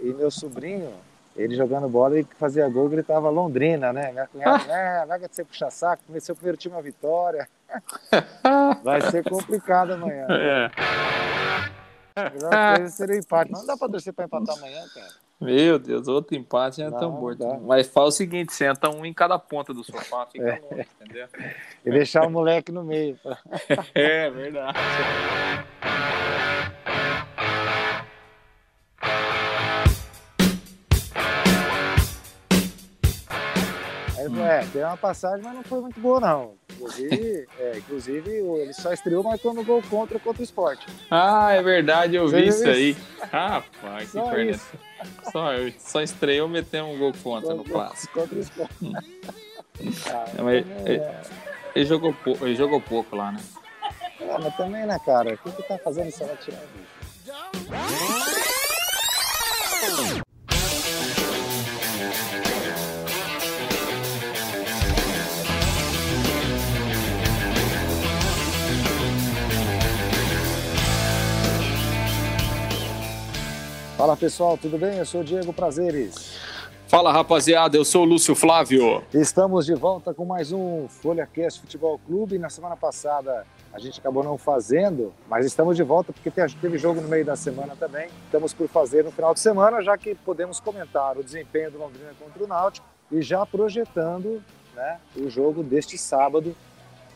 E meu sobrinho, ele jogando bola e fazia gol, gritava Londrina, né? Minha cunhada, é, vai ser puxar saco, comecei o primeiro time a vitória. Vai ser complicado amanhã. É. Melhor coisa seria empate. Não dá pra torcer pra empatar amanhã, cara. Meu Deus, outro empate já é tão morto. Mas fala o seguinte, senta um em cada ponta do sofá, fica é. longe, entendeu? E deixar o moleque no meio. é, verdade. Falou, é, tem uma passagem, mas não foi muito boa, não. Inclusive, é, inclusive ele só estreou marcando gol contra contra o esporte. Ah, é verdade, eu Você vi isso aí. Rapaz, que perda. Só, só estreou metendo um gol contra no clássico. Contra o esporte. Hum. Ah, mas, ele, é... ele, jogou pouco, ele jogou pouco lá, né? É, mas também, né, cara? O que, que tá fazendo isso vai tirar Fala pessoal, tudo bem? Eu sou o Diego Prazeres. Fala rapaziada, eu sou o Lúcio Flávio. Estamos de volta com mais um Folha Cast Futebol Clube. Na semana passada a gente acabou não fazendo, mas estamos de volta porque teve jogo no meio da semana também. Estamos por fazer no final de semana, já que podemos comentar o desempenho do Londrina contra o Náutico e já projetando né, o jogo deste sábado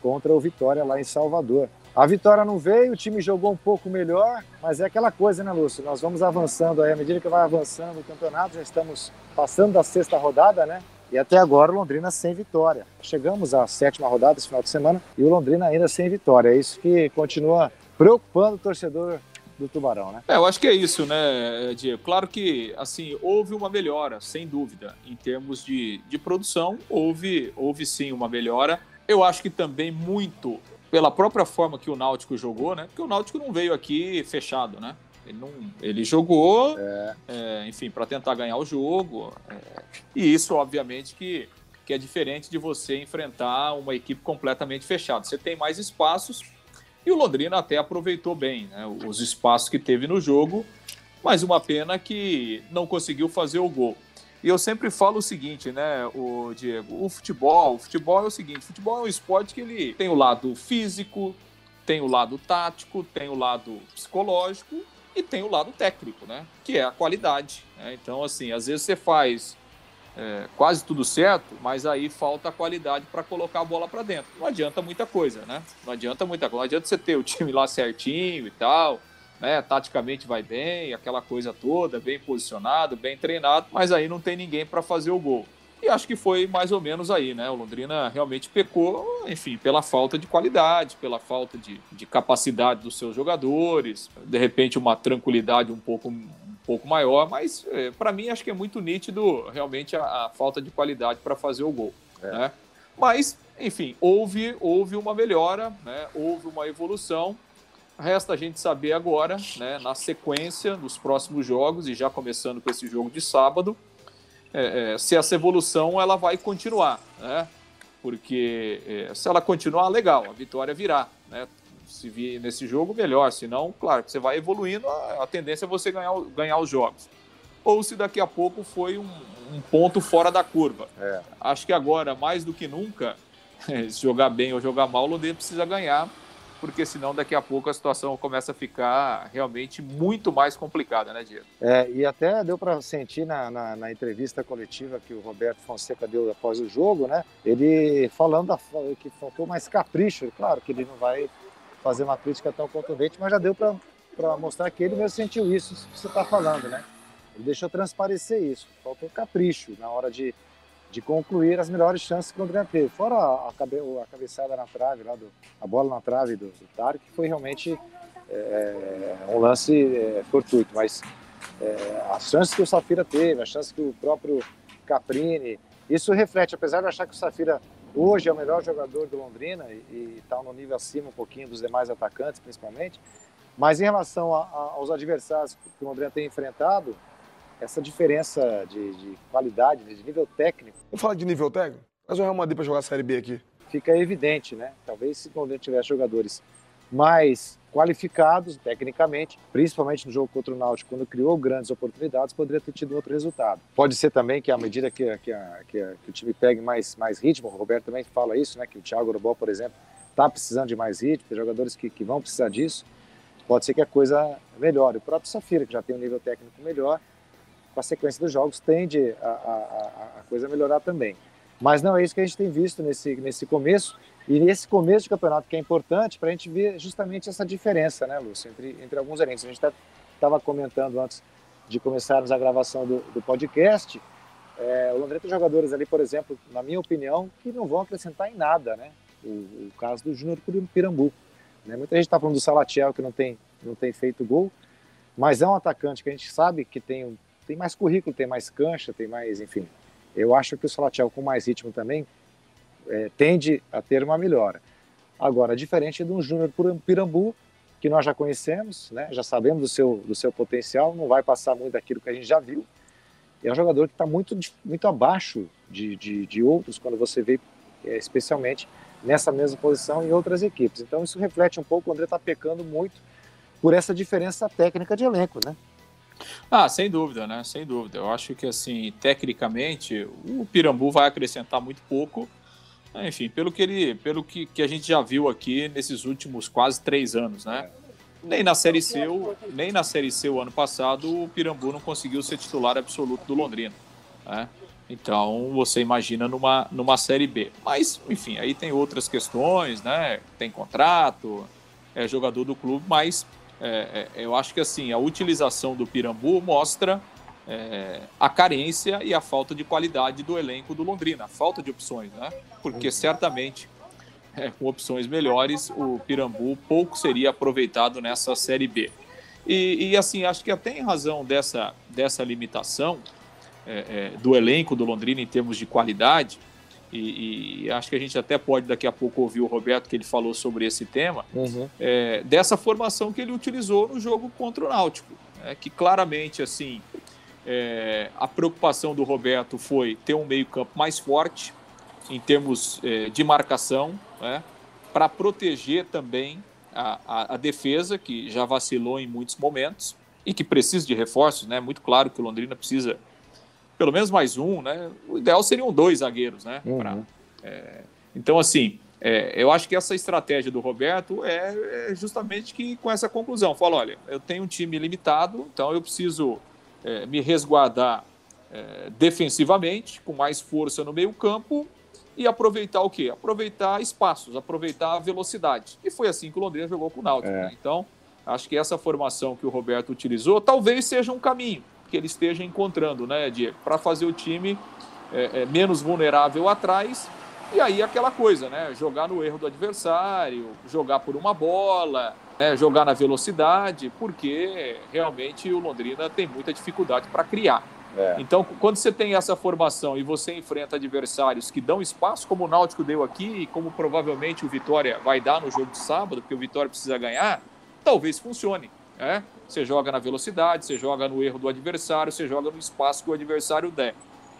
contra o Vitória lá em Salvador. A vitória não veio, o time jogou um pouco melhor, mas é aquela coisa, né, Lúcio? Nós vamos avançando aí, à medida que vai avançando o campeonato, já estamos passando da sexta rodada, né? E até agora o Londrina sem vitória. Chegamos à sétima rodada esse final de semana e o Londrina ainda sem vitória. É isso que continua preocupando o torcedor do Tubarão, né? É, eu acho que é isso, né, Diego? Claro que, assim, houve uma melhora, sem dúvida, em termos de, de produção, houve, houve sim uma melhora. Eu acho que também muito pela própria forma que o Náutico jogou, né? Porque o Náutico não veio aqui fechado, né? Ele, não, ele jogou, é. É, enfim, para tentar ganhar o jogo. É, e isso, obviamente, que, que é diferente de você enfrentar uma equipe completamente fechada. Você tem mais espaços e o Londrina até aproveitou bem né, os espaços que teve no jogo, mas uma pena que não conseguiu fazer o gol. E eu sempre falo o seguinte, né, o Diego, o futebol, o futebol é o seguinte, o futebol é um esporte que ele tem o lado físico, tem o lado tático, tem o lado psicológico e tem o lado técnico, né, que é a qualidade. Né? Então, assim, às vezes você faz é, quase tudo certo, mas aí falta a qualidade para colocar a bola para dentro. Não adianta muita coisa, né? Não adianta muita coisa. Não adianta você ter o time lá certinho e tal, né? Taticamente vai bem, aquela coisa toda, bem posicionado, bem treinado, mas aí não tem ninguém para fazer o gol. E acho que foi mais ou menos aí, né? O Londrina realmente pecou, enfim, pela falta de qualidade, pela falta de, de capacidade dos seus jogadores, de repente uma tranquilidade um pouco, um pouco maior, mas é, para mim acho que é muito nítido realmente a, a falta de qualidade para fazer o gol, é. né? Mas, enfim, houve, houve uma melhora, né? houve uma evolução Resta a gente saber agora, né, na sequência dos próximos jogos, e já começando com esse jogo de sábado, é, é, se essa evolução ela vai continuar, né? Porque é, se ela continuar, legal, a vitória virá, né? Se vir nesse jogo, melhor. Se não, claro, você vai evoluindo, a, a tendência é você ganhar, ganhar os jogos. Ou se daqui a pouco foi um, um ponto fora da curva. É. Acho que agora, mais do que nunca, se jogar bem ou jogar mal, o Londrina precisa ganhar porque senão daqui a pouco a situação começa a ficar realmente muito mais complicada, né, Diego? É, e até deu para sentir na, na, na, entrevista coletiva que o Roberto Fonseca deu após o jogo, né? Ele falando que faltou mais capricho, claro que ele não vai fazer uma crítica tão contundente, mas já deu para mostrar que ele mesmo sentiu isso que você está falando, né? Ele deixou transparecer isso, faltou capricho na hora de de concluir as melhores chances que o Londrina teve. Fora a, cabe, a cabeçada na trave, lá do, a bola na trave do, do que foi realmente é, um lance é, fortuito, mas é, as chances que o Safira teve, as chances que o próprio Caprini, isso reflete, apesar de achar que o Safira hoje é o melhor jogador do Londrina e está no nível acima um pouquinho dos demais atacantes, principalmente, mas em relação a, a, aos adversários que o Londrina tem enfrentado, essa diferença de, de qualidade, de nível técnico. Vamos falar de nível técnico? Mas o Real Madrid para jogar a Série B aqui. Fica evidente, né? Talvez se o Londrina tivesse jogadores mais qualificados tecnicamente, principalmente no jogo contra o Náutico, quando criou grandes oportunidades, poderia ter tido outro resultado. Pode ser também que à medida que, que, que, que o time pegue mais, mais ritmo, o Roberto também fala isso, né, que o Thiago Urubó, por exemplo, está precisando de mais ritmo, tem jogadores que, que vão precisar disso, pode ser que a coisa melhore. O próprio Safira, que já tem um nível técnico melhor, com a sequência dos jogos, tende a, a, a coisa melhorar também. Mas não é isso que a gente tem visto nesse, nesse começo, e nesse começo de campeonato que é importante para a gente ver justamente essa diferença, né, Lúcio, entre, entre alguns elencos. A gente estava comentando antes de começarmos a gravação do, do podcast, é, o Londrina tem jogadores ali, por exemplo, na minha opinião, que não vão acrescentar em nada, né? O, o caso do Júnior Pirambu. Né? Muita gente está falando do Salatiel, que não tem, não tem feito gol, mas é um atacante que a gente sabe que tem, tem mais currículo, tem mais cancha, tem mais, enfim. Eu acho que o Salatiel com mais ritmo também é, tende a ter uma melhora. Agora, diferente de um Júnior Pirambu, que nós já conhecemos, né, já sabemos do seu, do seu potencial, não vai passar muito daquilo que a gente já viu. É um jogador que está muito, muito abaixo de, de, de, outros quando você vê, é, especialmente nessa mesma posição em outras equipes. Então isso reflete um pouco, o André está pecando muito por essa diferença técnica de elenco, né? Ah, sem dúvida, né? Sem dúvida. Eu acho que assim, tecnicamente, o Pirambu vai acrescentar muito pouco é, enfim, pelo que ele, pelo que, que a gente já viu aqui nesses últimos quase três anos, né? Nem na Série C, nem na Série C o ano passado, o Pirambu não conseguiu ser titular absoluto do Londrina. Né? Então você imagina numa, numa Série B. Mas, enfim, aí tem outras questões, né? Tem contrato, é jogador do clube, mas é, é, eu acho que assim, a utilização do Pirambu mostra é, a carência e a falta de qualidade do elenco do Londrina, a falta de opções, né? Porque certamente é, com opções melhores o Pirambu pouco seria aproveitado nessa Série B. E, e assim, acho que até em razão dessa, dessa limitação é, é do elenco do Londrina em termos de qualidade, e, e, acho que a gente até pode daqui a pouco ouvir o Roberto que ele falou sobre esse tema, uhum. é, dessa formação que ele utilizou no jogo contra o Náutico, é, que claramente assim é, a preocupação do Roberto foi ter um meio-campo mais forte em termos é, de marcação, né, para proteger também a, a, a, defesa, que já vacilou em muitos momentos e que precisa de reforços. Né? Muito claro que o Londrina precisa pelo menos mais um. Né? O ideal seriam dois zagueiros. Né? Uhum. Pra, é, então, assim, é, eu acho que essa estratégia do Roberto é, é, justamente que com essa conclusão. Fala, olha, eu tenho um time limitado, então eu preciso é, me resguardar é, defensivamente, com mais força no meio-campo e aproveitar o quê? Aproveitar espaços, aproveitar a velocidade. E foi assim que o Londrina jogou com o Náutico. É. Né? Então, acho que essa formação que o Roberto utilizou talvez seja um caminho que ele esteja encontrando, né, Diego? Para fazer o time é, é, menos vulnerável atrás. E aí aquela coisa, né? Jogar no erro do adversário, jogar por uma bola, né, jogar na velocidade, porque realmente o Londrina tem muita dificuldade para criar. É. Então, quando você tem essa formação e você enfrenta adversários que dão espaço, como o Náutico deu aqui e como provavelmente o Vitória vai dar no jogo de sábado, porque o Vitória precisa ganhar, talvez funcione. Né? Você joga na velocidade, você joga no erro do adversário, você joga no espaço que o adversário der.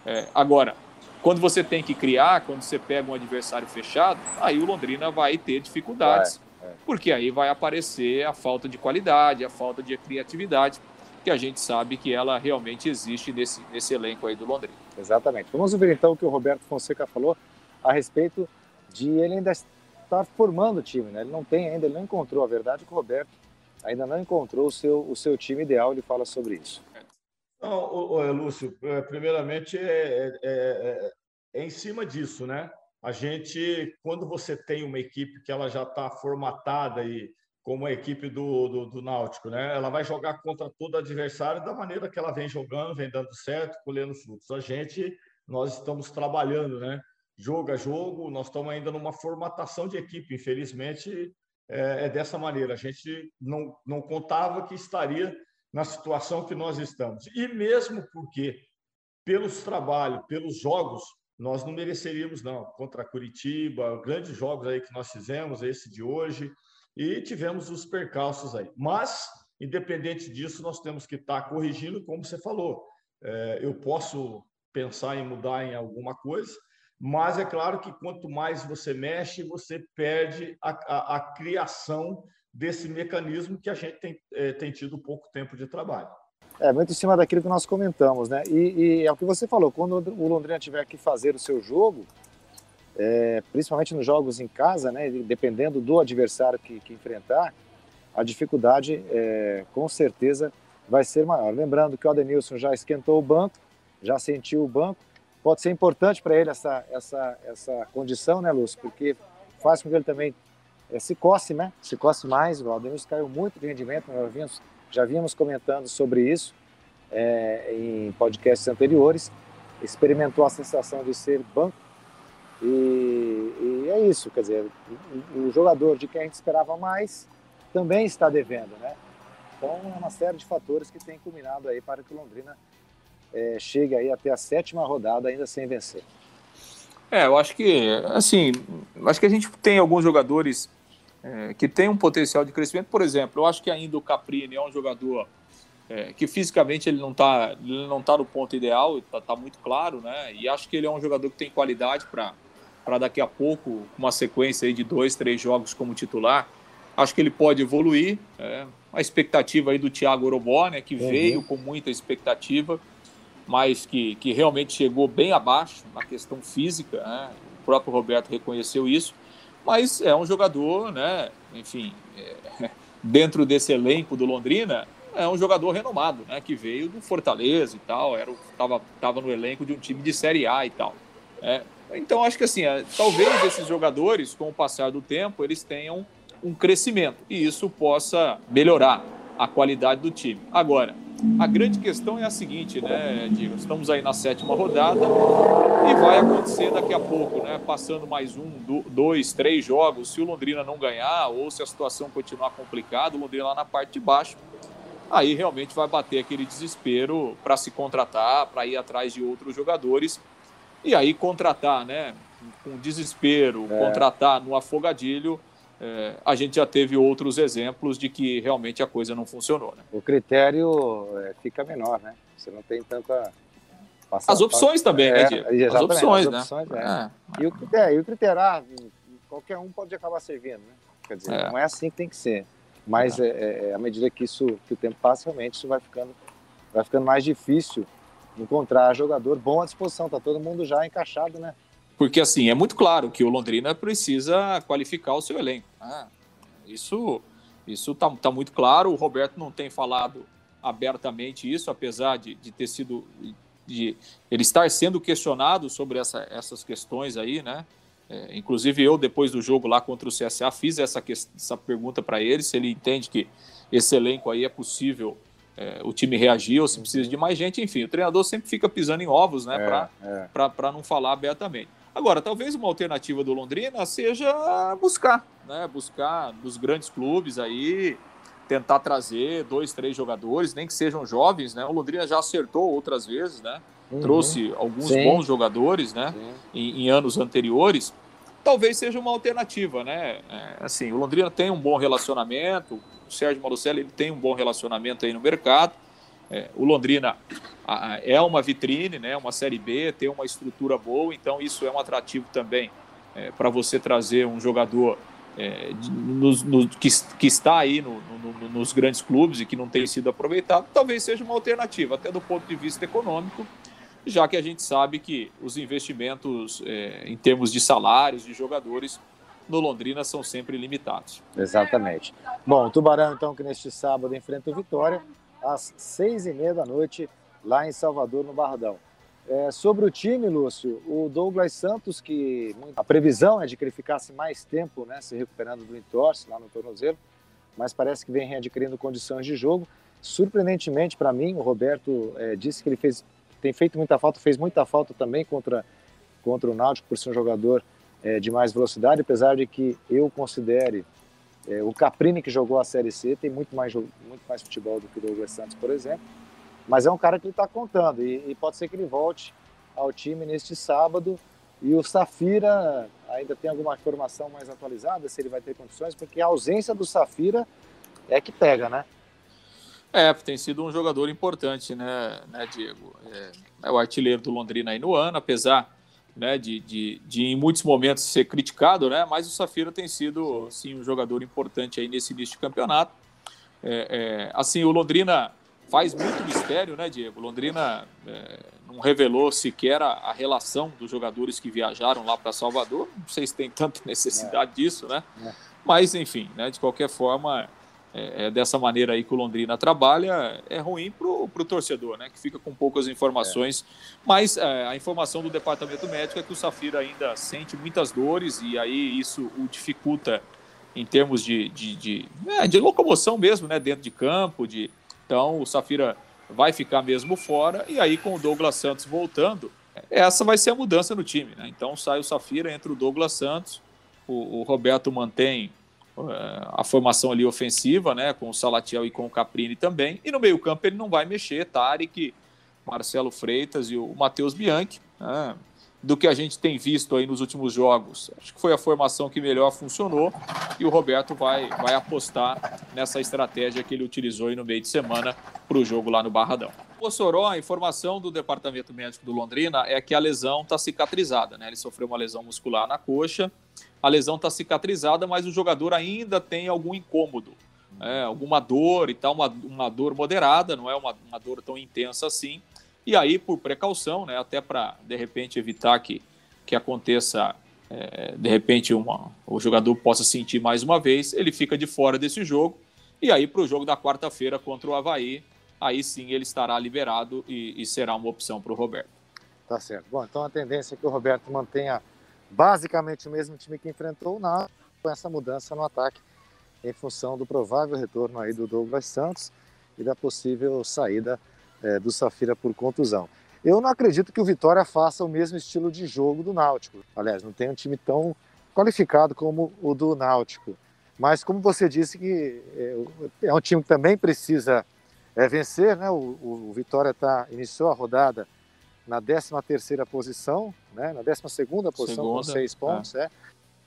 É, agora, quando você tem que criar, quando você pega um adversário fechado, aí o Londrina vai ter dificuldades. Vai porque aí vai aparecer a falta de qualidade, a falta de criatividade, que a gente sabe que ela realmente existe nesse, nesse elenco aí do Londrina. Exatamente. Vamos ouvir então o que o Roberto Fonseca falou a respeito de ele ainda estar formando o time, né? Ele não tem ainda, ele não encontrou, a verdade é que o Roberto ainda não encontrou o seu, o seu time ideal, ele fala sobre isso. Não, Lúcio, é, primeiramente é, é, é, é em cima disso, né? a gente, quando você tem uma equipe que ela já está formatada e como a equipe do, do, do, Náutico, né? Ela vai jogar contra todo adversário da maneira que ela vem jogando, vem dando certo, colhendo frutos. A gente, nós estamos trabalhando, né? Jogo a jogo, nós estamos ainda numa formatação de equipe. Infelizmente, é, é dessa maneira. A gente não, não contava que estaria na situação que nós estamos. E mesmo porque, pelos trabalhos, pelos jogos, nós não mereceríamos, não. Contra Curitiba, grandes jogos aí que nós fizemos, esse de hoje, e tivemos os percalços aí. Mas, independente disso, nós temos que estar corrigindo, como você falou. É, eu posso pensar em mudar em alguma coisa, mas é claro que quanto mais você mexe, você perde a, a, a criação desse mecanismo que a gente tem, é, tem tido pouco tempo de trabalho. É, muito em cima daquilo que nós comentamos, né? E, e é o que você falou, quando o Londrina tiver que fazer o seu jogo, é, principalmente nos jogos em casa, né? Dependendo do adversário que, que enfrentar, a dificuldade é, com certeza vai ser maior. Lembrando que o Adenilson já esquentou o banco, já sentiu o banco. Pode ser importante para ele essa, essa, essa condição, né, Lúcio? Porque faz com que ele também é, se coce, né? Se coce mais. O Adenilson caiu muito de rendimento, nós vimos, já vínhamos comentando sobre isso é, em podcasts anteriores. Experimentou a sensação de ser banco. E, e é isso, quer dizer, o, o jogador de quem a gente esperava mais também está devendo, né? Então, é uma série de fatores que tem culminado aí para que o Londrina é, chegue aí até a sétima rodada ainda sem vencer. É, eu acho que, assim, acho que a gente tem alguns jogadores é, que têm um potencial de crescimento. Por exemplo, eu acho que ainda o Caprini é um jogador é, que fisicamente ele não está ele não tá no ponto ideal, está tá muito claro, né? E acho que ele é um jogador que tem qualidade para para daqui a pouco uma sequência aí de dois, três jogos como titular. Acho que ele pode evoluir. É, a expectativa aí do Thiago Orobó, né, que uhum. veio com muita expectativa, mas que, que realmente chegou bem abaixo na questão física. Né? O próprio Roberto reconheceu isso. Mas é um jogador, né, enfim, é, dentro desse elenco do Londrina, é um jogador renomado, né, que veio do Fortaleza e tal, era tava, tava no elenco de um time de Série A e tal. É, então acho que assim, é, talvez esses jogadores, com o passar do tempo, eles tenham um crescimento e isso possa melhorar a qualidade do time. Agora, a grande questão é a seguinte, né, Diego? Estamos aí na sétima rodada e vai acontecer daqui a pouco, né? Passando mais um, dois, três jogos, se o Londrina não ganhar ou se a situação continuar complicada, o Londrina lá na parte de baixo, aí realmente vai bater aquele desespero para se contratar, para ir atrás de outros jogadores e aí contratar, né? Com desespero, é. contratar no afogadilho é, a gente já teve outros exemplos de que realmente a coisa não funcionou. Né? O critério é, fica menor, né? Você não tem tanta. As opções também, né, é, né, As opções, as opções né? É. E, o critério, e o critério, ah, qualquer um pode acabar servindo, né? Quer dizer, é. não é assim que tem que ser. Mas é. à medida que, isso, que o tempo passa, realmente isso vai ficando, vai ficando mais difícil encontrar jogador bom à disposição. Tá todo mundo já encaixado, né? Porque, assim, é muito claro que o Londrina precisa qualificar o seu elenco. Né? Isso isso está tá muito claro. O Roberto não tem falado abertamente isso, apesar de, de ter sido. de ele estar sendo questionado sobre essa, essas questões aí, né? É, inclusive, eu, depois do jogo lá contra o CSA, fiz essa, essa pergunta para ele: se ele entende que esse elenco aí é possível é, o time reagir ou se precisa de mais gente. Enfim, o treinador sempre fica pisando em ovos, né? É, para é. não falar abertamente. Agora, talvez uma alternativa do Londrina seja buscar, né? Buscar dos grandes clubes aí, tentar trazer dois, três jogadores, nem que sejam jovens, né? O Londrina já acertou outras vezes, né? Uhum. Trouxe alguns Sim. bons jogadores, né? Em, em, anos anteriores. Talvez seja uma alternativa, né? É, assim, o Londrina tem um bom relacionamento, o Sérgio Malucelli ele tem um bom relacionamento aí no mercado. É, o Londrina a, a, é uma vitrine, né, uma Série B, tem uma estrutura boa, então isso é um atrativo também é, para você trazer um jogador é, no, que, que, está aí no, no, nos grandes clubes e que não tem sido aproveitado, talvez seja uma alternativa, até do ponto de vista econômico, já que a gente sabe que os investimentos é, em termos de salários de jogadores no Londrina são sempre limitados. Exatamente. Bom, o Tubarão, então, que neste sábado enfrenta o Vitória, às seis e meia da noite, lá em Salvador, no Barradão. É, sobre o time, Lúcio, o Douglas Santos, que a previsão é de que ele ficasse mais tempo né, se recuperando do entorse lá no tornozelo, mas parece que vem readquirindo condições de jogo. Surpreendentemente para mim, o Roberto é, disse que ele fez, tem feito muita falta, fez muita falta também contra, contra o Náutico por ser um jogador é, de mais velocidade, apesar de que eu considere é, o Caprini, que jogou a Série C, tem muito mais, muito mais futebol do que o Douglas Santos, por exemplo. Mas é um cara que ele está contando e, e, pode ser que ele volte ao time neste sábado. E o Safira ainda tem alguma informação mais atualizada, se ele vai ter condições, porque a ausência do Safira é que pega, né? É, tem sido um jogador importante, né, né Diego? É, é o artilheiro do Londrina aí no ano, apesar né, de, de, de, em muitos momentos ser criticado, né, mas o Safira tem sido sim um jogador importante aí nesse início de campeonato. É, é, assim, o Londrina faz muito mistério, né, Diego? Londrina é, não revelou sequer a, a, relação dos jogadores que viajaram lá para Salvador. Não sei se tem tanta necessidade disso, né? É. Mas, enfim, né, de qualquer forma, é, é, dessa maneira aí que o Londrina trabalha, é ruim para o torcedor, né? Que fica com poucas informações. É. Mas é, a informação do departamento médico é que o Safira ainda sente muitas dores e aí isso o dificulta em termos de, de, de, de locomoção mesmo, né? Dentro de campo. De... Então o Safira vai ficar mesmo fora. E aí, com o Douglas Santos voltando, essa vai ser a mudança no time, né? Então sai o Safira, entra o Douglas Santos, o, o Roberto mantém a formação ali ofensiva, né, com o Salatiel e com o Caprini também. E no meio-campo ele não vai mexer, Tarek, Marcelo Freitas e o Matheus Bianchi. Né, do que a gente tem visto aí nos últimos jogos, acho que foi a formação que melhor funcionou e o Roberto vai, vai apostar nessa estratégia que ele utilizou aí no meio de semana para o jogo lá no Barradão. O Soró, a informação do Departamento Médico do Londrina é que a lesão está cicatrizada, né? Ele sofreu uma lesão muscular na coxa, a lesão está cicatrizada, mas o jogador ainda tem algum incômodo, é, alguma dor e tal, uma, uma dor moderada, não é uma, uma dor tão intensa assim. E aí, por precaução, né, até para de repente evitar que, que aconteça, é, de repente, uma, o jogador possa sentir mais uma vez, ele fica de fora desse jogo. E aí, para o jogo da quarta-feira contra o Havaí, aí sim ele estará liberado e, e será uma opção para o Roberto. Tá certo. Bom, então a tendência é que o Roberto mantenha basicamente o mesmo time que enfrentou o Náutico, com essa mudança no ataque, em função do provável retorno aí do Douglas Santos e da possível saída é, do Safira por contusão. Eu não acredito que o Vitória faça o mesmo estilo de jogo do Náutico. Aliás, não tem um time tão qualificado como o do Náutico. Mas como você disse que é, é um time que também precisa é, vencer, né? O, o Vitória tá, iniciou a rodada na 13 terceira posição, né? na 12 segunda posição Segunda, com seis pontos, é. é.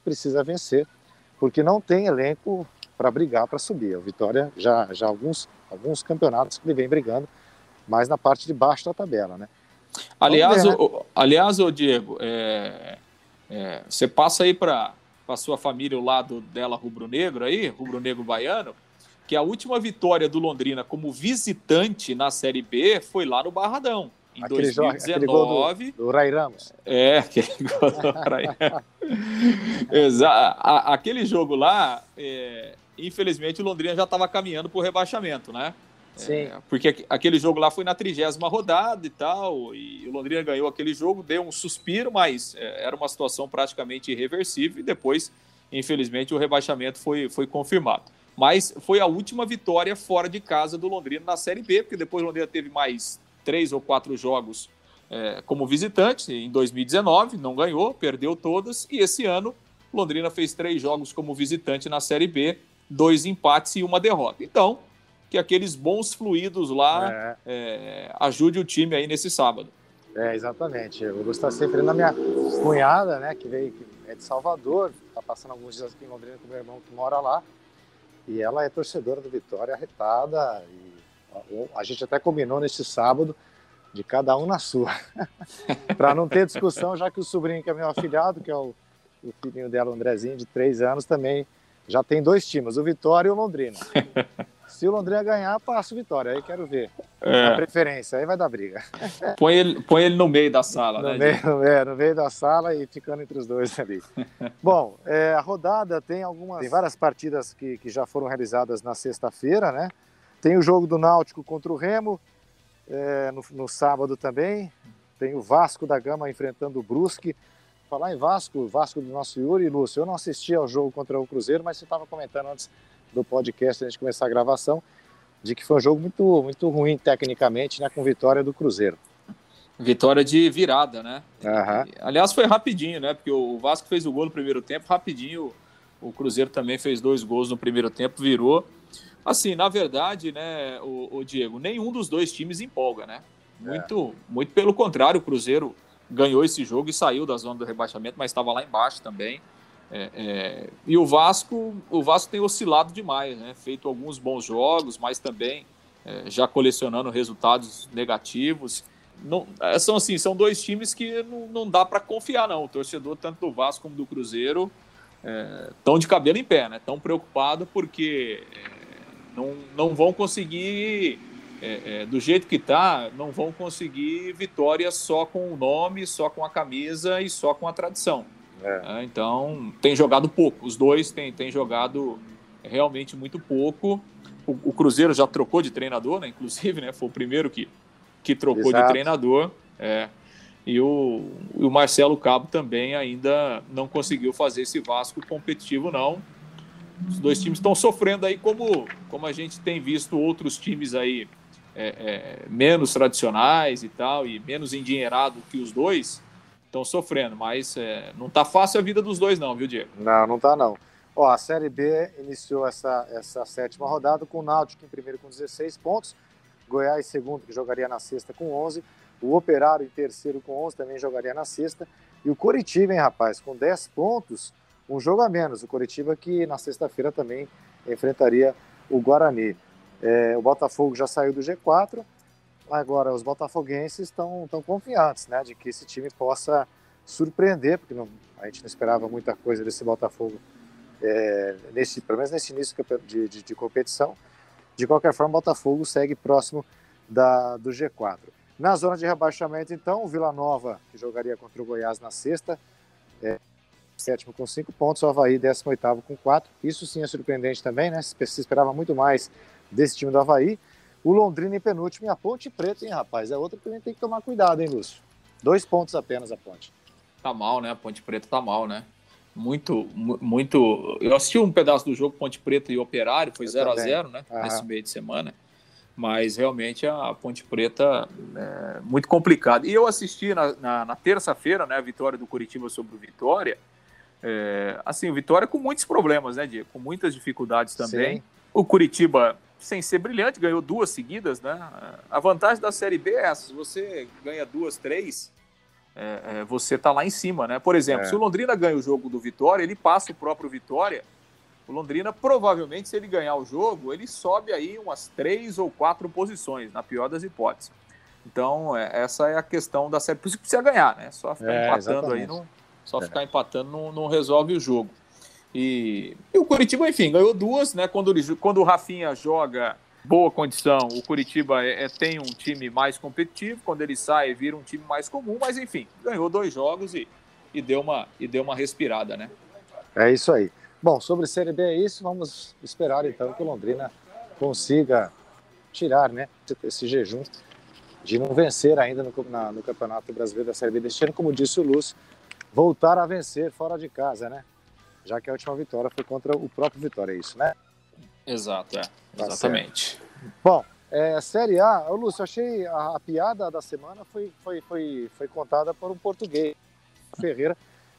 precisa vencer, porque não tem elenco para brigar para subir. O Vitória já já alguns alguns campeonatos que ele vem brigando, mais na parte de baixo da tabela, né? Aliás, ver, né? o, aliás, o Diego, é, é, você passa aí para a sua família o lado dela rubro-negro aí, rubro-negro baiano, que a última vitória do Londrina como visitante na Série B foi lá no Barradão em aquele 2019. Gol do, do Ray Ramos. É, aquele gol do Ray Exato. Aquele jogo lá, é, infelizmente, o Londrina já estava caminhando para o rebaixamento, né? Sim. É, porque aquele jogo lá foi na trigésima rodada e tal, e o Londrina ganhou aquele jogo, deu um suspiro, mas é, era uma situação praticamente irreversível, e depois, infelizmente, o rebaixamento foi, foi confirmado. Mas foi a última vitória fora de casa do Londrina na Série B, porque depois o Londrina teve mais três ou quatro jogos é, como visitante em 2019, não ganhou, perdeu todas, e esse ano Londrina fez três jogos como visitante na Série B, dois empates e uma derrota. Então, que aqueles bons fluidos lá é. É, ajude o time aí nesse sábado. É, exatamente. Eu vou estar sempre na minha cunhada, né, que veio que é de Salvador, está passando alguns dias aqui em Londrina com meu irmão que mora lá, e ela é torcedora do Vitória, arretada, e a gente até combinou neste sábado de cada um na sua, para não ter discussão, já que o sobrinho que é meu afilhado, que é o, o filhinho dela, o Andrezinho, de três anos, também já tem dois times, o Vitória e o Londrina. Se o Londrina ganhar, passa o Vitória. Aí quero ver é. a preferência. Aí vai dar briga. Põe ele, põe ele no meio da sala, no né? Meio, é, no meio da sala e ficando entre os dois ali. Bom, é, a rodada tem algumas. Tem várias partidas que, que já foram realizadas na sexta-feira, né? Tem o jogo do Náutico contra o Remo, é, no, no, sábado também. Tem o Vasco da Gama enfrentando o Brusque. Falar em Vasco, Vasco do nosso Yuri e Lúcio, eu não assisti ao jogo contra o Cruzeiro, mas você estava comentando antes do podcast, antes de começar a gravação, de que foi um jogo muito, muito ruim tecnicamente, né, com vitória do Cruzeiro. Vitória de virada, né? Uhum. Aliás, foi rapidinho, né? Porque o Vasco fez o gol no primeiro tempo, rapidinho. O Cruzeiro também fez dois gols no primeiro tempo, virou. Assim, na verdade, né, o, o, Diego, nenhum dos dois times empolga, né? Muito, é. muito pelo contrário, o Cruzeiro ganhou esse jogo e saiu da zona do rebaixamento, mas estava lá embaixo também. É, é, e o Vasco, o Vasco tem oscilado demais, né? Feito alguns bons jogos, mas também é, já colecionando resultados negativos. não, é, são assim, são dois times que não, não dá para confiar não. O torcedor tanto do Vasco como do Cruzeiro estão é, de cabelo em pé, né? Estão preocupados porque é, não, não vão conseguir é, é, do jeito que está, não vão conseguir vitória só com o nome, só com a camisa e só com a tradição. É. É, então, tem jogado pouco. Os dois têm, têm jogado realmente muito pouco. O, o, Cruzeiro já trocou de treinador, né? Inclusive, né? Foi o primeiro que, que trocou Exato. de treinador. É. E o, o Marcelo Cabo também ainda não conseguiu fazer esse Vasco competitivo, não. Os dois times estão sofrendo aí, como, como a gente tem visto outros times aí é, é, menos tradicionais e tal, e menos endinheirado que os dois, estão sofrendo. Mas é, não está fácil a vida dos dois, não, viu, Diego? Não, não está não. Ó, a Série B iniciou essa, essa sétima rodada com o Náutico em primeiro com 16 pontos, Goiás segundo, que jogaria na sexta com 11, o Operário em terceiro com 11, também jogaria na sexta, e o Coritiba, hein, rapaz, com 10 pontos, um jogo a menos. O Coritiba que na sexta-feira também enfrentaria o Guarani. É, o Botafogo já saiu do G4, agora os botafoguenses estão tão confiantes né, de que esse time possa surpreender, porque não, a gente não esperava muita coisa desse Botafogo, é, nesse, pelo menos nesse início de, de, de, competição. De qualquer forma, o Botafogo segue próximo da, do G4. Na zona de rebaixamento, então, o Vila Nova, que jogaria contra o Goiás na sexta, é, sétimo com cinco pontos, o Havaí, 18 com quatro. Isso sim é surpreendente também, né? Se esperava muito mais desse time do Havaí. O Londrina em penúltimo e a Ponte Preta, hein, rapaz? É outra que a gente tem que tomar cuidado, hein, Lúcio? Dois pontos apenas a Ponte. Tá mal, né? A Ponte Preta tá mal, né? Muito, muito. Eu assisti um pedaço do jogo Ponte Preta e Operário, foi 0 a 0 né? Aham. Nesse meio de semana. Mas realmente a Ponte Preta é muito complicada. E eu assisti na, na, na terça-feira, né? A vitória do Curitiba sobre o Vitória. É, assim, o Vitória com muitos problemas, né, Diego? Com muitas dificuldades também. Sim. O Curitiba, sem ser brilhante, ganhou duas seguidas, né? A vantagem da Série B é essa: se você ganha duas, três, é, é, você tá lá em cima, né? Por exemplo, é. se o Londrina ganha o jogo do Vitória, ele passa o próprio Vitória. O Londrina, provavelmente, se ele ganhar o jogo, ele sobe aí umas três ou quatro posições, na pior das hipóteses. Então, é, essa é a questão da série. Por isso que precisa ganhar, né? Só ficar é, empatando exatamente. aí, não, só ficar empatando não, não resolve o jogo. E, e, o Curitiba, enfim, ganhou duas, né? Quando, ele, quando o Rafinha joga boa condição, o Curitiba é, é, tem um time mais competitivo, quando ele sai, vira um time mais comum, mas enfim, ganhou dois jogos e, e, deu, uma, e deu uma respirada, né? É isso aí. Bom, sobre Série B é isso, vamos esperar então que o Londrina consiga tirar né, esse jejum de não vencer ainda no, na, no Campeonato Brasileiro da Série B deste ano, como disse o Lúcio, voltar a vencer fora de casa, né? já que a última vitória foi contra o próprio Vitória, é isso, né? Exato, é. Tá Exatamente. Certo. Bom, é, Série A, ô Lúcio, achei a, a, piada da semana foi, foi, foi, foi contada por um português, Ferreira,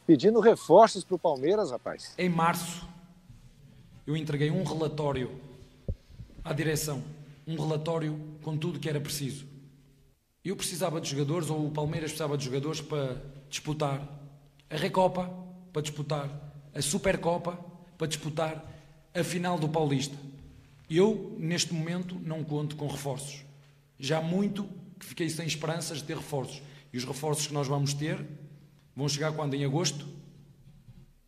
pedindo reforços para o Palmeiras, rapaz. Em março, eu entreguei um relatório à direção, um relatório com tudo que era preciso. Eu precisava de jogadores, ou o Palmeiras precisava de jogadores para disputar a Recopa, para disputar a Supercopa para disputar a final do Paulista. Eu, neste momento, não conto com reforços. Já muito que fiquei sem esperanças de ter reforços. E os reforços que nós vamos ter vão chegar quando? Em agosto?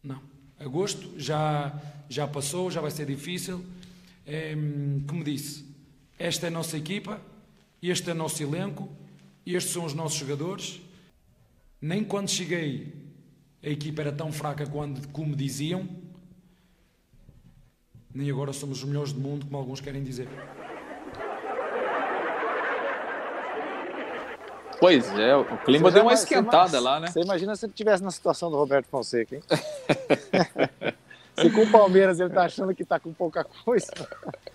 Não. Agosto já, já passou, já vai ser difícil. É, como disse, esta é a nossa equipa, este é o nosso elenco, estes são os nossos jogadores. Nem quando cheguei a equipa era tão fraca quando, como diziam, nem agora somos os melhores do mundo, como alguns querem dizer. Pois é, o clima deu uma esquentada lá, né? Você imagina se ele estivesse na situação do Roberto Fonseca, hein? se com o Palmeiras ele tá achando que tá com pouca coisa.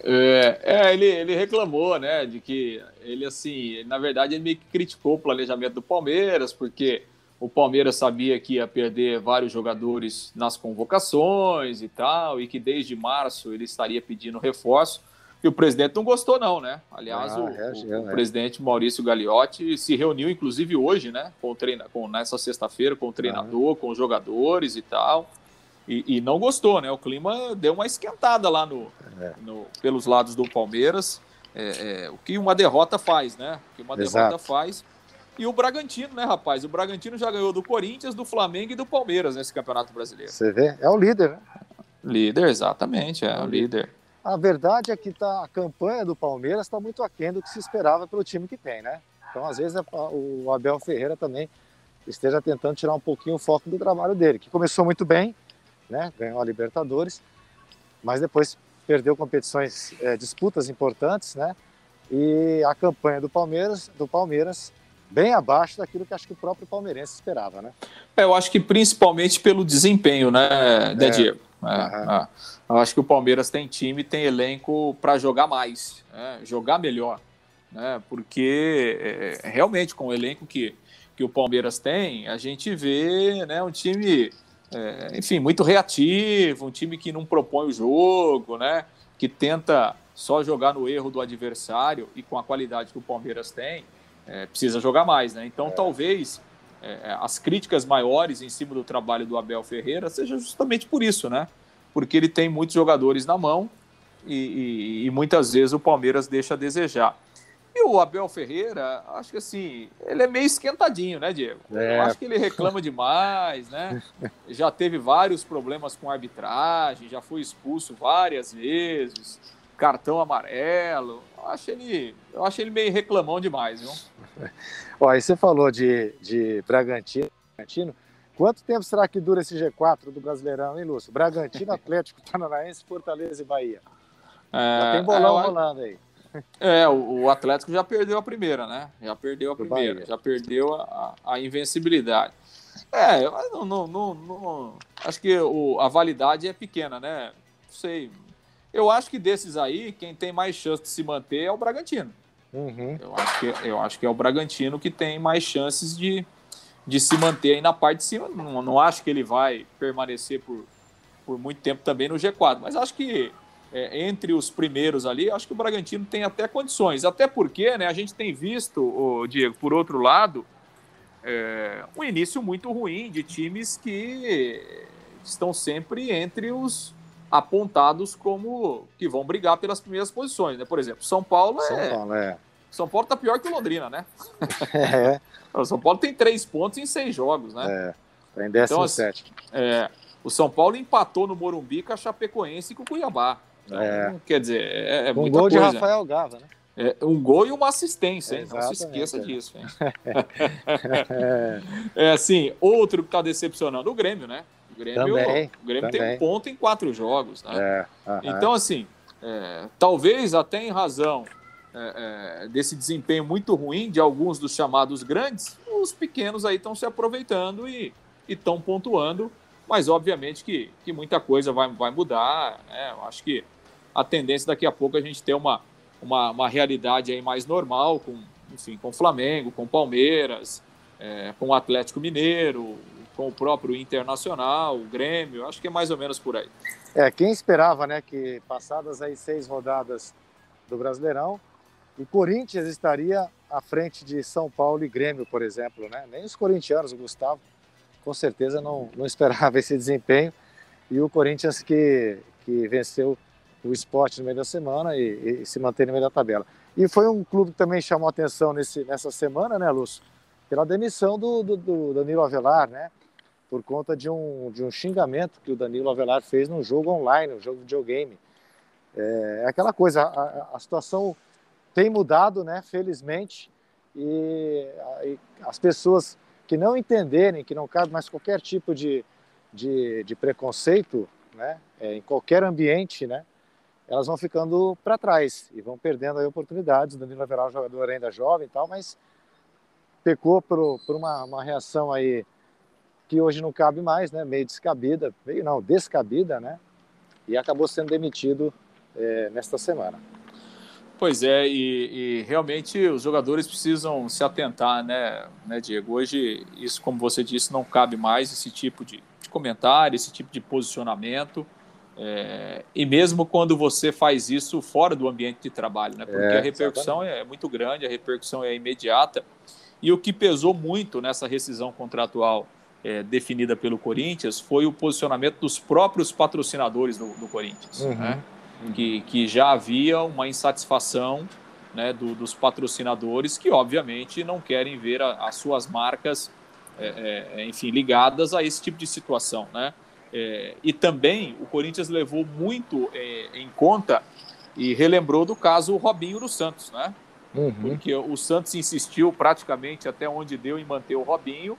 É, é, ele, ele reclamou, né, de que ele, assim, na verdade, ele meio que criticou o planejamento do Palmeiras, porque o Palmeiras sabia que ia perder vários jogadores nas convocações e tal, e que desde março ele estaria pedindo reforço. E o presidente não gostou, não, né? Aliás, ah, o, é, o, o é. presidente Maurício Gagliotti se reuniu, inclusive, hoje, né? Com o treina, com, nessa sexta-feira, com o treinador, ah. com os jogadores e tal. E, e, não gostou, né? O clima deu uma esquentada lá no, é. no pelos lados do Palmeiras. É, é, o que uma derrota faz, né? O que uma Exato. derrota faz. E o Bragantino, né, rapaz? O Bragantino já ganhou do Corinthians, do Flamengo e do Palmeiras nesse Campeonato Brasileiro. Você vê? É o líder, né? Líder, exatamente, é o líder. A verdade é que tá, a campanha do Palmeiras está muito aquém do que se esperava pelo time que tem, né? Então, às vezes, o Abel Ferreira também esteja tentando tirar um pouquinho o foco do trabalho dele, que começou muito bem, né? Ganhou a Libertadores, mas depois perdeu competições, é, disputas importantes, né? E a campanha do Palmeiras, do Palmeiras bem abaixo daquilo que acho que o próprio palmeirense esperava, né? É, eu acho que principalmente pelo desempenho, né, né é. Diego? É, uhum. Eu acho que o Palmeiras tem time, tem elenco para jogar mais, né? jogar melhor, né? Porque é, realmente com o elenco que, que o Palmeiras tem, a gente vê, né, um time, é, enfim, muito reativo, um time que não propõe o jogo, né? Que tenta só jogar no erro do adversário e com a qualidade que o Palmeiras tem, é, precisa jogar mais, né? Então, é. talvez é, as críticas maiores em cima do trabalho do Abel Ferreira seja justamente por isso, né? Porque ele tem muitos jogadores na mão e, e, e muitas vezes o Palmeiras deixa a desejar. E o Abel Ferreira, acho que assim, ele é meio esquentadinho, né, Diego? É. Eu acho que ele reclama demais, né? Já teve vários problemas com arbitragem, já foi expulso várias vezes cartão amarelo. Eu acho ele, eu acho ele meio reclamão demais, viu? Ó, aí você falou de, de Bragantino, Bragantino. Quanto tempo será que dura esse G4 do Brasileirão, hein, Lúcio? Bragantino, Atlético, Paranaense, Fortaleza e Bahia. É, já tem bolão é, rolando aí. É, o, o, Atlético já perdeu a primeira, né? Já perdeu a primeira, Bahia. já perdeu a, a invencibilidade. É, não, não, não, não, acho que o, a validade é pequena, né? Não sei, eu acho que desses aí, quem tem mais chance de se manter é o Bragantino. Uhum. Eu, acho que, eu acho que é o Bragantino que tem mais chances de, de se manter aí na parte de cima. Não, não acho que ele vai permanecer por, por muito tempo também no G4, mas acho que é, entre os primeiros ali, acho que o Bragantino tem até condições. Até porque né, a gente tem visto, o Diego, por outro lado, é, um início muito ruim de times que estão sempre entre os apontados como que vão brigar pelas primeiras posições, né? Por exemplo, São Paulo São é. Paulo, é. São Paulo tá pior que o Londrina, né? É. o São Paulo tem três pontos em seis jogos, né? É. Tá em 17. Então, é, o São Paulo empatou no Morumbi com a Chapecoense e com o Cuiabá. Então, é. Quer dizer, é, é um gol coisa. de Rafael Gava, né? É, um gol e uma assistência, hein? Não se esqueça disso. Hein? é assim, outro que está decepcionando, o Grêmio, né? O Grêmio, também, o Grêmio também. tem um ponto em quatro jogos. Né? É, uh -huh. Então, assim, é, talvez até em razão é, é, desse desempenho muito ruim de alguns dos chamados grandes, os pequenos aí estão se aproveitando e estão pontuando, mas obviamente que, que muita coisa vai, vai mudar. Né? Eu acho que a tendência daqui a pouco é a gente ter uma, uma, uma realidade aí mais normal, com, enfim, com o Flamengo, com o Palmeiras, é, com o Atlético Mineiro, com o próprio Internacional, o Grêmio, acho que é mais ou menos por aí. É, quem esperava, né, que passadas aí seis rodadas do Brasileirão, o Corinthians estaria à frente de São Paulo e Grêmio, por exemplo, né? Nem os corintianos, o Gustavo, com certeza não, não esperava esse desempenho. E o Corinthians que, que venceu o esporte no meio da semana e, e, se mantém no meio da tabela. E foi um clube que também chamou atenção nesse, nessa semana, né, Lúcio? Pela demissão do, do, do Danilo Avelar, né? Por conta de um, de um xingamento que o Danilo Avelar fez num jogo online, um jogo de videogame. É, é aquela coisa, a, a, situação tem mudado, né, felizmente, e, e, as pessoas que não entenderem que não cabe mais qualquer tipo de, de, de preconceito, né, é, em qualquer ambiente, né, elas vão ficando para trás e vão perdendo aí oportunidades. O Danilo Avelar é um jogador ainda jovem e tal, mas pecou por, por uma, uma reação aí que hoje não cabe mais, né? Meio descabida, meio não, descabida, né? E acabou sendo demitido é, nesta semana. Pois é, e, e, realmente os jogadores precisam se atentar, né, né, Diego? Hoje, isso, como você disse, não cabe mais esse tipo de, de comentário, esse tipo de posicionamento. É, e mesmo quando você faz isso fora do ambiente de trabalho, né? Porque é, a repercussão é muito grande, a repercussão é imediata. E o que pesou muito nessa rescisão contratual é, definida pelo Corinthians foi o posicionamento dos próprios patrocinadores do, do Corinthians, uhum. né? que, que já havia uma insatisfação né, do, dos patrocinadores que, obviamente, não querem ver a, as suas marcas, é, é, enfim, ligadas a esse tipo de situação, né? É, e também o Corinthians levou muito é, em conta e relembrou do caso Robinho do Santos, né? Uhum. Porque o Santos insistiu praticamente até onde deu em manter o Robinho.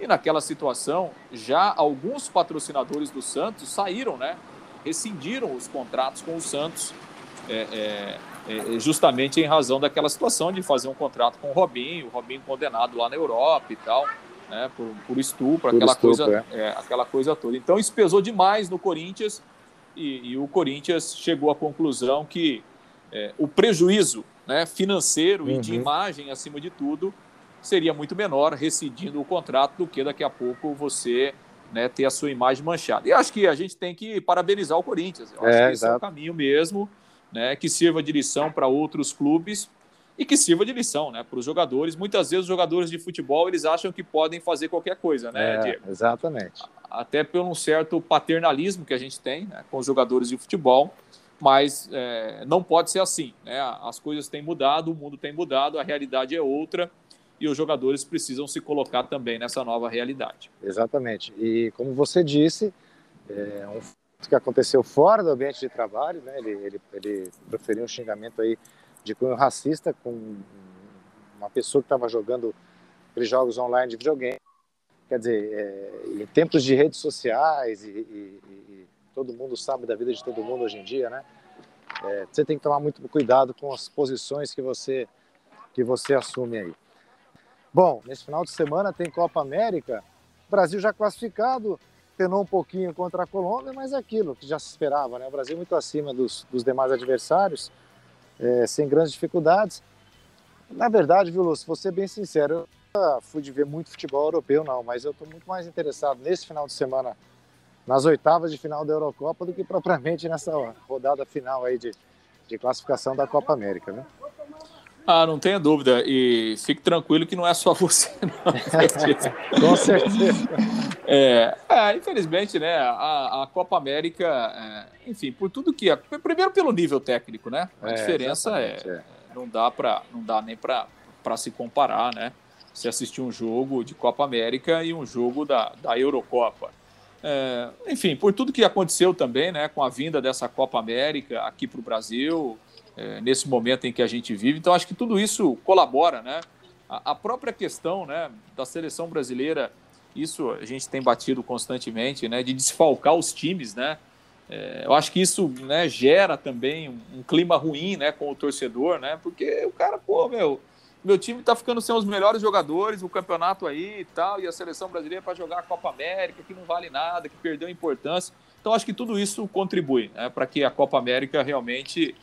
E naquela situação, já alguns patrocinadores do Santos saíram, né? Rescindiram os contratos com o Santos, é, é, é, justamente em razão daquela situação de fazer um contrato com o Robinho, o Robinho condenado lá na Europa e tal né, por, por estupro, por aquela, estupro, coisa, é. É, aquela coisa toda. Então isso pesou demais no Corinthians e, e o Corinthians chegou à conclusão que é, o prejuízo né, financeiro uhum. e de uhum. imagem, acima de tudo, seria muito menor rescindindo o contrato do que daqui a pouco você né, ter a sua imagem manchada. E acho que a gente tem que parabenizar o Corinthians. Eu acho é, que esse exato. é o caminho mesmo, né, que sirva de lição para outros clubes e que sirva de lição né, para os jogadores. Muitas vezes os jogadores de futebol eles acham que podem fazer qualquer coisa, né, é, Diego? Exatamente. Até por um certo paternalismo que a gente tem né, com os jogadores de futebol, mas é, não pode ser assim. Né? As coisas têm mudado, o mundo tem mudado, a realidade é outra e os jogadores precisam se colocar também nessa nova realidade. Exatamente. E como você disse, é um que aconteceu fora do ambiente de trabalho, né? ele, ele, ele proferiu um xingamento aí de cunho racista com uma pessoa que estava jogando aqueles jogos online de videogame. Quer dizer, é, em tempos de redes sociais e, e, e, todo mundo sabe da vida de todo mundo hoje em dia, né? É, você tem que tomar muito cuidado com as posições que você que você assume aí. Bom, nesse final de semana tem Copa América, Brasil já classificado, penou um pouquinho contra a Colômbia, mas é aquilo que já se esperava, né? O Brasil muito acima dos, dos demais adversários é, sem grandes dificuldades. Na verdade, viu, Lúcio, vou ser bem sincero, eu fui de ver muito futebol europeu, não, mas eu estou muito mais interessado nesse final de semana, nas oitavas de final da Eurocopa, do que propriamente nessa rodada final aí de, de classificação da Copa América, né? Ah, não tenha dúvida. E fique tranquilo que não é só você, não. Com certeza. É, é, infelizmente, né, a, a Copa América, é, enfim, por tudo que é, primeiro pelo nível técnico, né, a é, diferença é, é, não dá para, não dá nem para se comparar, né, se assistir um jogo de Copa América e um jogo da, da Eurocopa. É, enfim, por tudo que aconteceu também, né, com a vinda dessa Copa América aqui para o Brasil, é, nesse momento em que a gente vive, então acho que tudo isso colabora, né, a, a própria questão, né, da seleção brasileira isso a gente tem batido constantemente, né, de desfalcar os times, né? É, eu acho que isso né, gera também um, um, clima ruim né, com o torcedor, né? Porque o cara, pô, meu, meu time tá ficando sem os melhores jogadores, o campeonato aí e tal, e a seleção brasileira para jogar a Copa América, que não vale nada, que perdeu importância. Então acho que tudo isso contribui né, para que a Copa América realmente,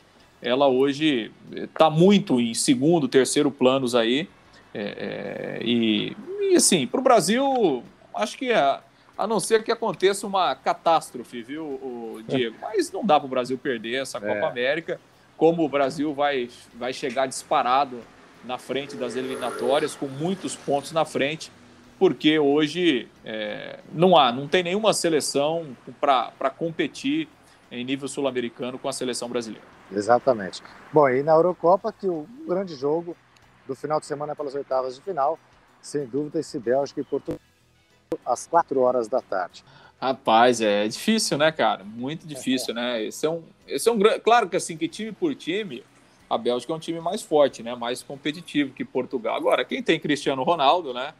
ela hoje está muito em segundo, terceiro planos aí. É, é, e e assim, para o Brasil, acho que é, a não ser que aconteça uma catástrofe, viu, o Diego? Mas não dá para o Brasil perder essa Copa é. América. Como o Brasil vai, vai chegar disparado na frente das eliminatórias, com muitos pontos na frente, porque hoje não há, não tem nenhuma seleção para competir em nível sul-americano com a seleção brasileira. Exatamente. Bom, e na Eurocopa, que o grande jogo do final de semana pelas oitavas de final sem dúvida, esse Bélgica e Portugal às 4 horas da tarde. Rapaz, é difícil, né, cara? Muito difícil, é. né? Esse é um, esse é um grande. Claro que assim, que time por time, a Bélgica é um time mais forte, né? Mais competitivo que Portugal. Agora, quem tem Cristiano Ronaldo, né?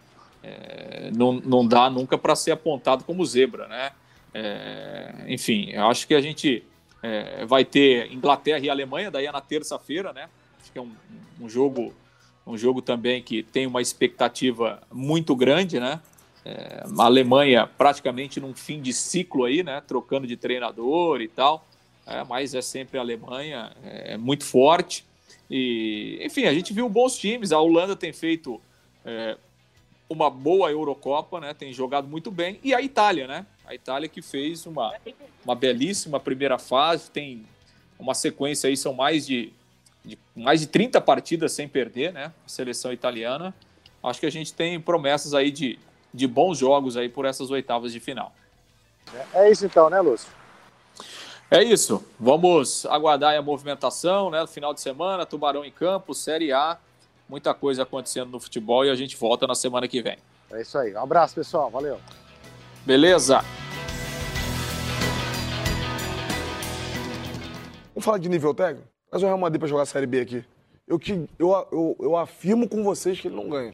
É, não, não dá nunca para ser apontado como zebra, né? É, enfim, eu acho que a gente é, vai ter Inglaterra e Alemanha, daí é na terça-feira, né? Acho que é um, um jogo um jogo também que tem uma expectativa muito grande, né? É, a Alemanha praticamente num fim de ciclo aí, né? Trocando de treinador e tal. É, mas é sempre a Alemanha, é muito forte. E, enfim, a gente viu bons times. A Holanda tem feito é, uma boa Eurocopa, né? Tem jogado muito bem. E a Itália, né? A Itália que fez uma, uma belíssima primeira fase, tem uma sequência aí, são mais de de mais de 30 partidas sem perder, né? Seleção italiana. Acho que a gente tem promessas aí de, de bons jogos aí por essas oitavas de final. É isso então, né, Lúcio? É isso. Vamos aguardar a movimentação, né? Final de semana, Tubarão em campo, Série A. Muita coisa acontecendo no futebol e a gente volta na semana que vem. É isso aí. Um abraço, pessoal. Valeu. Beleza? Vamos falar de nível técnico? Mas o Real Madrid pra jogar a Série B aqui. Eu, que, eu, eu, eu afirmo com vocês que ele não ganha.